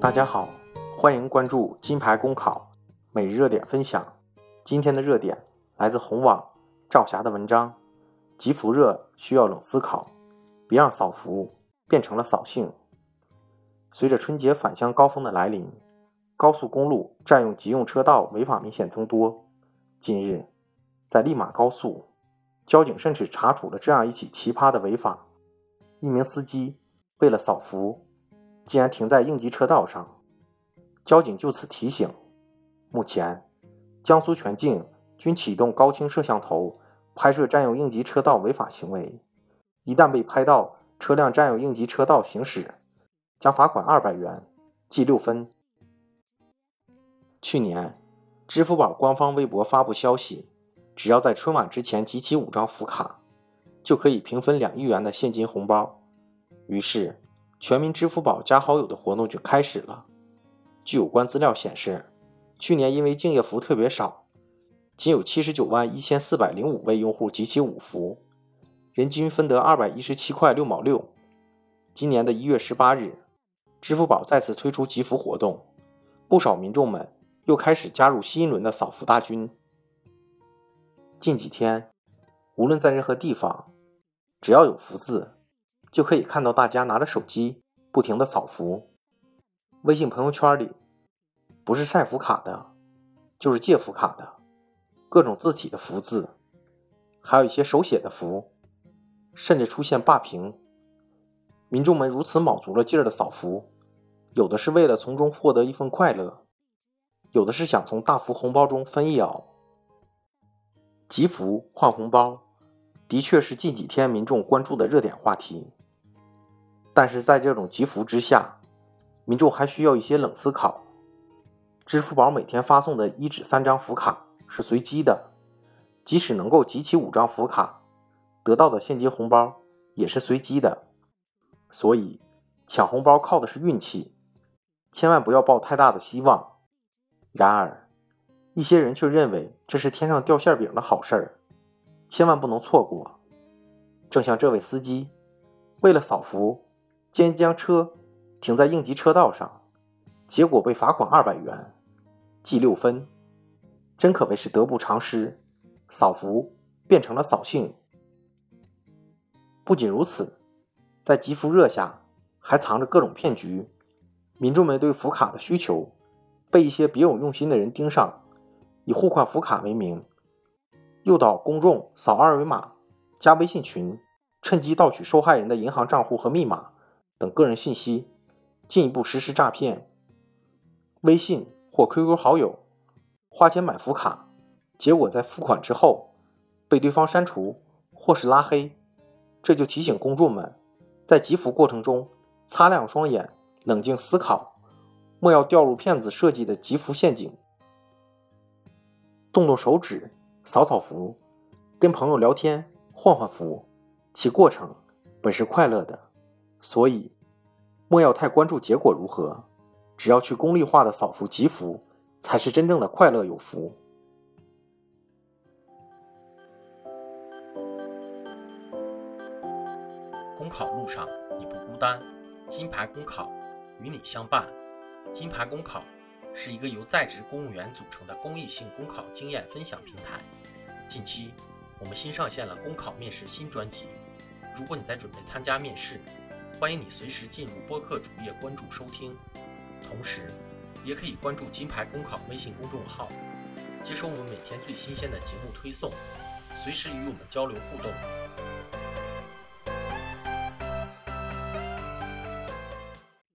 大家好，欢迎关注金牌公考每日热点分享。今天的热点来自红网赵霞的文章：集福热需要冷思考，别让扫福变成了扫兴。随着春节返乡高峰的来临，高速公路占用急用车道违法明显增多。近日，在利马高速，交警甚至查处了这样一起奇葩的违法：一名司机为了扫福。竟然停在应急车道上，交警就此提醒：目前江苏全境均启动高清摄像头拍摄占用应急车道违法行为，一旦被拍到车辆占用应急车道行驶，将罚款二百元，记六分。去年，支付宝官方微博发布消息，只要在春晚之前集齐五张福卡，就可以平分两亿元的现金红包。于是。全民支付宝加好友的活动就开始了。据有关资料显示，去年因为敬业福特别少，仅有七十九万一千四百零五位用户集齐五福，人均分得二百一十七块六毛六。今年的一月十八日，支付宝再次推出集福活动，不少民众们又开始加入新一轮的扫福大军。近几天，无论在任何地方，只要有福字。就可以看到大家拿着手机不停的扫福，微信朋友圈里不是晒福卡的，就是借福卡的，各种字体的福字，还有一些手写的福，甚至出现霸屏。民众们如此卯足了劲儿的扫福，有的是为了从中获得一份快乐，有的是想从大福红包中分一咬。集福换红包，的确是近几天民众关注的热点话题。但是在这种集福之下，民众还需要一些冷思考。支付宝每天发送的一至三张福卡是随机的，即使能够集齐五张福卡，得到的现金红包也是随机的。所以抢红包靠的是运气，千万不要抱太大的希望。然而，一些人却认为这是天上掉馅饼的好事儿，千万不能错过。正像这位司机，为了扫福。竟将车停在应急车道上，结果被罚款二百元，记六分，真可谓是得不偿失。扫福变成了扫兴。不仅如此，在集福热下，还藏着各种骗局。民众们对福卡的需求被一些别有用心的人盯上，以互换福卡为名，诱导公众扫二维码、加微信群，趁机盗取受害人的银行账户和密码。等个人信息，进一步实施诈骗。微信或 QQ 好友花钱买福卡，结果在付款之后被对方删除或是拉黑，这就提醒公众们，在集福过程中擦亮双眼，冷静思考，莫要掉入骗子设计的集福陷阱。动动手指扫扫福，跟朋友聊天换换福，其过程本是快乐的。所以，莫要太关注结果如何，只要去功利化的扫福集福，才是真正的快乐有福。公考路上你不孤单，金牌公考与你相伴。金牌公考是一个由在职公务员组成的公益性公考经验分享平台。近期，我们新上线了公考面试新专辑。如果你在准备参加面试，欢迎你随时进入播客主页关注收听，同时也可以关注金牌公考微信公众号，接收我们每天最新鲜的节目推送，随时与我们交流互动。